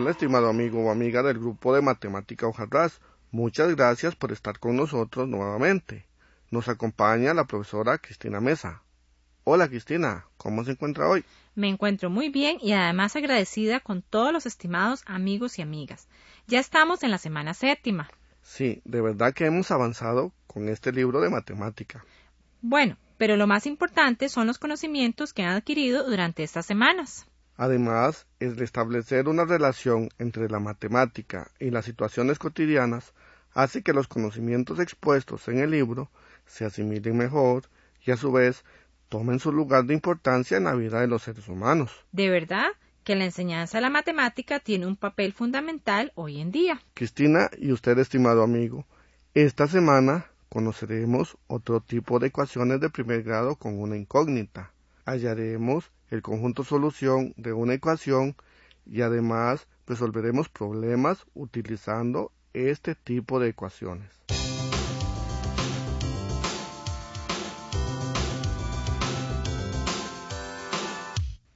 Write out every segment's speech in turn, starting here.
Hola, estimado amigo o amiga del grupo de Matemática Hojarras. Muchas gracias por estar con nosotros nuevamente. Nos acompaña la profesora Cristina Mesa. Hola Cristina, ¿cómo se encuentra hoy? Me encuentro muy bien y además agradecida con todos los estimados amigos y amigas. Ya estamos en la semana séptima. Sí, de verdad que hemos avanzado con este libro de matemática. Bueno, pero lo más importante son los conocimientos que han adquirido durante estas semanas. Además, el establecer una relación entre la matemática y las situaciones cotidianas hace que los conocimientos expuestos en el libro se asimilen mejor y a su vez tomen su lugar de importancia en la vida de los seres humanos. De verdad que la enseñanza de la matemática tiene un papel fundamental hoy en día. Cristina y usted, estimado amigo, esta semana conoceremos otro tipo de ecuaciones de primer grado con una incógnita. Hallaremos el conjunto solución de una ecuación y además resolveremos problemas utilizando este tipo de ecuaciones.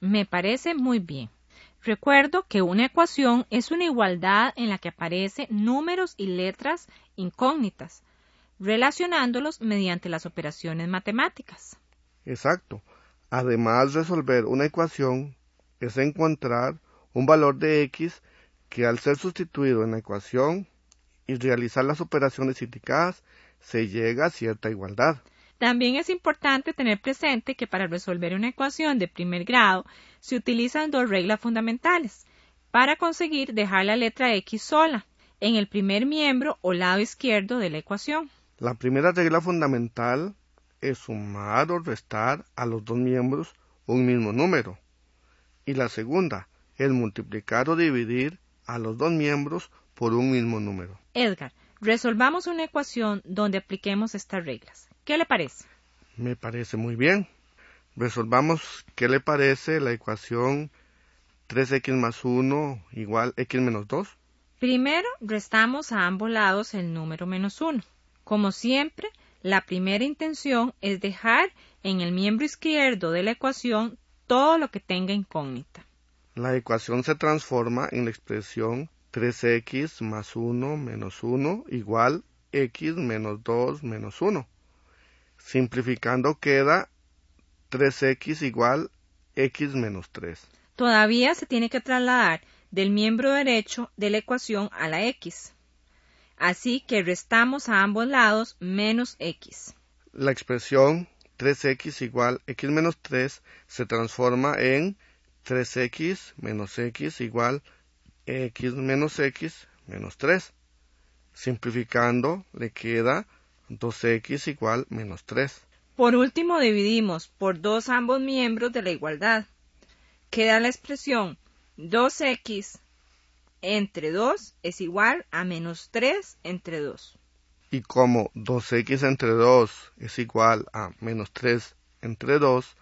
Me parece muy bien. Recuerdo que una ecuación es una igualdad en la que aparecen números y letras incógnitas, relacionándolos mediante las operaciones matemáticas. Exacto. Además, resolver una ecuación es encontrar un valor de x que al ser sustituido en la ecuación y realizar las operaciones indicadas se llega a cierta igualdad. También es importante tener presente que para resolver una ecuación de primer grado se utilizan dos reglas fundamentales para conseguir dejar la letra x sola en el primer miembro o lado izquierdo de la ecuación. La primera regla fundamental es sumar o restar a los dos miembros un mismo número. Y la segunda es multiplicar o dividir a los dos miembros por un mismo número. Edgar, resolvamos una ecuación donde apliquemos estas reglas. ¿Qué le parece? Me parece muy bien. Resolvamos qué le parece la ecuación 3x más 1 igual x menos 2. Primero restamos a ambos lados el número menos 1. Como siempre, la primera intención es dejar en el miembro izquierdo de la ecuación todo lo que tenga incógnita. La ecuación se transforma en la expresión 3x más 1 menos 1 igual x menos 2 menos 1. Simplificando queda 3x igual x menos 3. Todavía se tiene que trasladar del miembro derecho de la ecuación a la x. Así que restamos a ambos lados menos x. La expresión 3x igual x menos 3 se transforma en 3x menos x igual x menos x menos 3. Simplificando le queda 2x igual menos 3. Por último dividimos por 2 ambos miembros de la igualdad. Queda la expresión 2x entre 2 es igual a menos 3 entre 2. Y como 2x entre 2 es igual a menos 3 entre 2,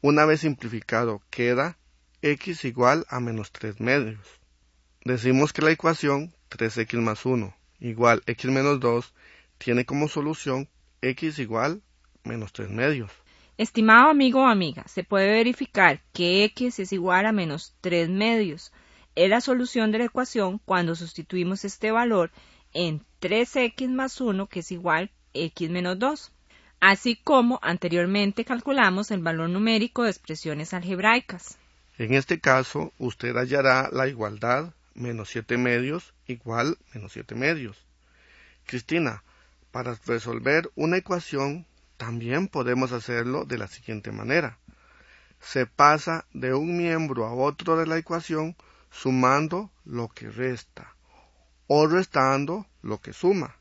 una vez simplificado queda x igual a menos 3 medios. Decimos que la ecuación 3x más 1 igual x menos 2 tiene como solución x igual menos 3 medios. Estimado amigo o amiga, se puede verificar que x es igual a menos 3 medios es la solución de la ecuación cuando sustituimos este valor en 3x más 1 que es igual a x menos 2, así como anteriormente calculamos el valor numérico de expresiones algebraicas. En este caso, usted hallará la igualdad menos 7 medios igual menos 7 medios. Cristina, para resolver una ecuación también podemos hacerlo de la siguiente manera. Se pasa de un miembro a otro de la ecuación sumando lo que resta o restando lo que suma.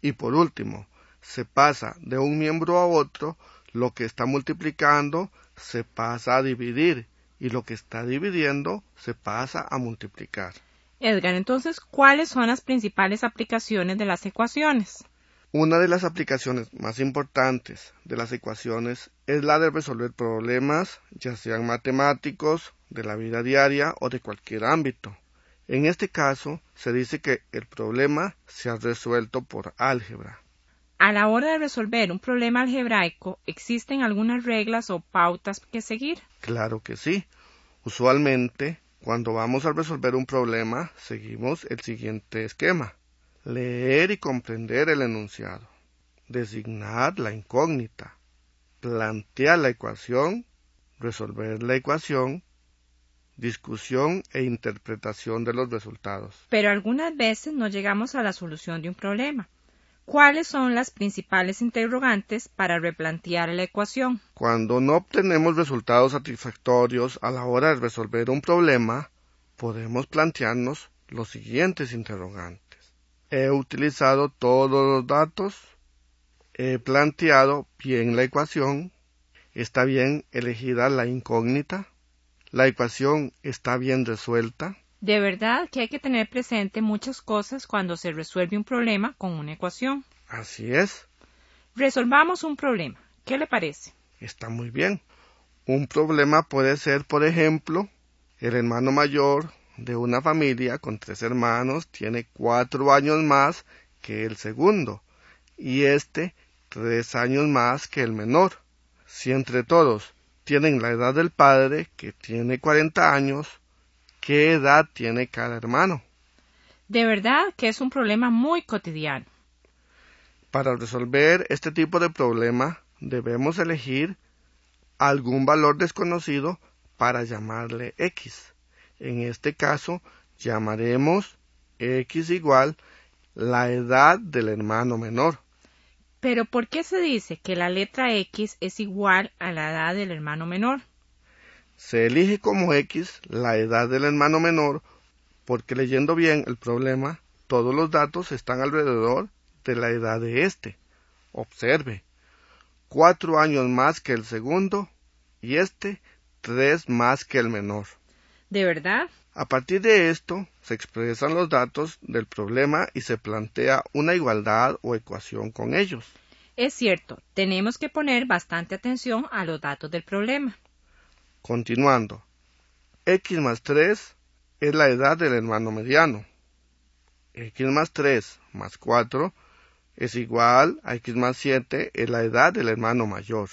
Y por último, se pasa de un miembro a otro, lo que está multiplicando se pasa a dividir y lo que está dividiendo se pasa a multiplicar. Edgar, entonces, ¿cuáles son las principales aplicaciones de las ecuaciones? Una de las aplicaciones más importantes de las ecuaciones es la de resolver problemas, ya sean matemáticos, de la vida diaria o de cualquier ámbito. En este caso, se dice que el problema se ha resuelto por álgebra. A la hora de resolver un problema algebraico, ¿existen algunas reglas o pautas que seguir? Claro que sí. Usualmente, cuando vamos a resolver un problema, seguimos el siguiente esquema. Leer y comprender el enunciado. Designar la incógnita. Plantear la ecuación. Resolver la ecuación. Discusión e interpretación de los resultados. Pero algunas veces no llegamos a la solución de un problema. ¿Cuáles son las principales interrogantes para replantear la ecuación? Cuando no obtenemos resultados satisfactorios a la hora de resolver un problema, podemos plantearnos los siguientes interrogantes. ¿He utilizado todos los datos? ¿He planteado bien la ecuación? ¿Está bien elegida la incógnita? ¿La ecuación está bien resuelta? De verdad que hay que tener presente muchas cosas cuando se resuelve un problema con una ecuación. Así es. Resolvamos un problema. ¿Qué le parece? Está muy bien. Un problema puede ser, por ejemplo, el hermano mayor de una familia con tres hermanos tiene cuatro años más que el segundo y este tres años más que el menor. Si entre todos tienen la edad del padre, que tiene cuarenta años, qué edad tiene cada hermano. De verdad que es un problema muy cotidiano. Para resolver este tipo de problema debemos elegir algún valor desconocido para llamarle x. En este caso llamaremos x igual la edad del hermano menor. Pero ¿por qué se dice que la letra x es igual a la edad del hermano menor? Se elige como X la edad del hermano menor porque leyendo bien el problema, todos los datos están alrededor de la edad de éste. Observe, cuatro años más que el segundo y este tres más que el menor. ¿De verdad? A partir de esto se expresan los datos del problema y se plantea una igualdad o ecuación con ellos. Es cierto, tenemos que poner bastante atención a los datos del problema. Continuando, x más 3 es la edad del hermano mediano. x más 3 más 4 es igual a x más 7 es la edad del hermano mayor.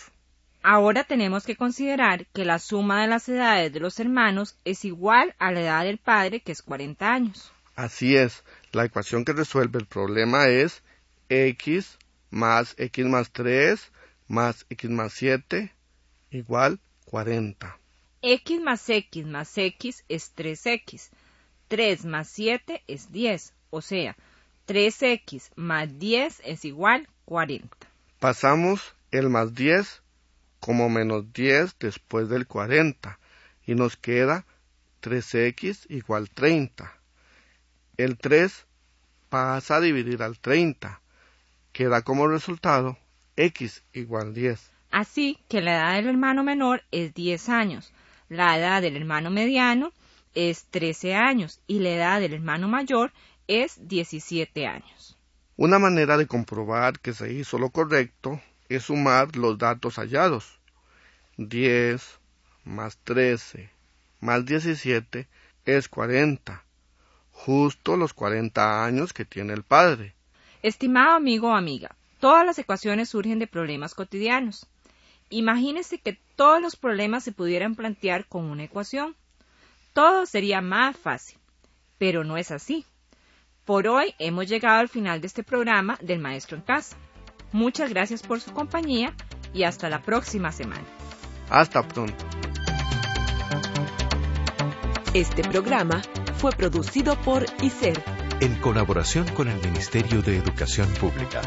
Ahora tenemos que considerar que la suma de las edades de los hermanos es igual a la edad del padre, que es 40 años. Así es, la ecuación que resuelve el problema es x más x más 3 más x más 7 igual 40 x más x más x es 3x. 3 más 7 es 10, o sea, 3x más 10 es igual 40. Pasamos el más 10 como menos 10 después del 40 y nos queda 3x igual 30. El 3 pasa a dividir al 30. Queda como resultado x igual 10. Así que la edad del hermano menor es 10 años. La edad del hermano mediano es 13 años y la edad del hermano mayor es 17 años. Una manera de comprobar que se hizo lo correcto es sumar los datos hallados. 10 más 13 más 17 es 40, justo los 40 años que tiene el padre. Estimado amigo o amiga, todas las ecuaciones surgen de problemas cotidianos. Imagínese que todos los problemas se pudieran plantear con una ecuación. Todo sería más fácil, pero no es así. Por hoy hemos llegado al final de este programa del Maestro en Casa. Muchas gracias por su compañía y hasta la próxima semana. Hasta pronto. Este programa fue producido por ICER en colaboración con el Ministerio de Educación Pública.